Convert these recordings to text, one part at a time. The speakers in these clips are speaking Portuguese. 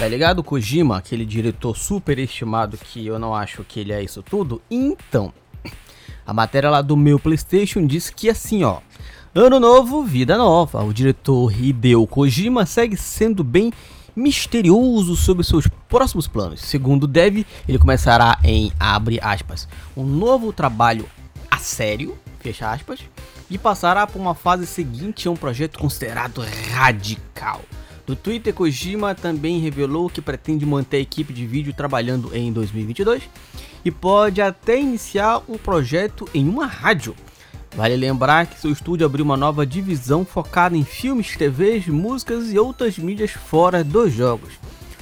Tá ligado? Kojima, aquele diretor super estimado que eu não acho que ele é isso tudo. Então, a matéria lá do meu PlayStation diz que assim, ó. Ano novo, vida nova. O diretor Hideo Kojima segue sendo bem misterioso sobre seus próximos planos. Segundo Dev, ele começará em abre aspas, um novo trabalho a sério, fecha aspas, e passará por uma fase seguinte a um projeto considerado radical. No Twitter, Kojima também revelou que pretende manter a equipe de vídeo trabalhando em 2022 e pode até iniciar um projeto em uma rádio. Vale lembrar que seu estúdio abriu uma nova divisão focada em filmes, TVs, músicas e outras mídias fora dos jogos.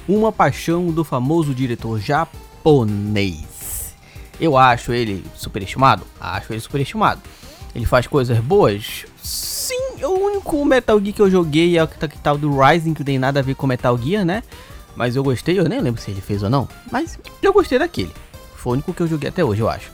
Uma paixão do famoso diretor japonês. Eu acho ele superestimado? Acho ele superestimado. Ele faz coisas boas? Sim, o único Metal Gear que eu joguei é o que tal do Rising, que tem nada a ver com Metal Gear, né? Mas eu gostei, eu nem lembro se ele fez ou não. Mas eu gostei daquele. Foi o único que eu joguei até hoje, eu acho.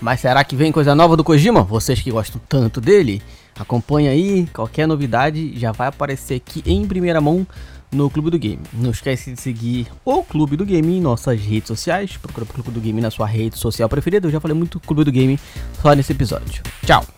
Mas será que vem coisa nova do Kojima? Vocês que gostam tanto dele, acompanha aí. Qualquer novidade já vai aparecer aqui em primeira mão no Clube do Game. Não esquece de seguir o Clube do Game em nossas redes sociais. Procura o Clube do Game na sua rede social preferida. Eu já falei muito Clube do Game só nesse episódio. Tchau!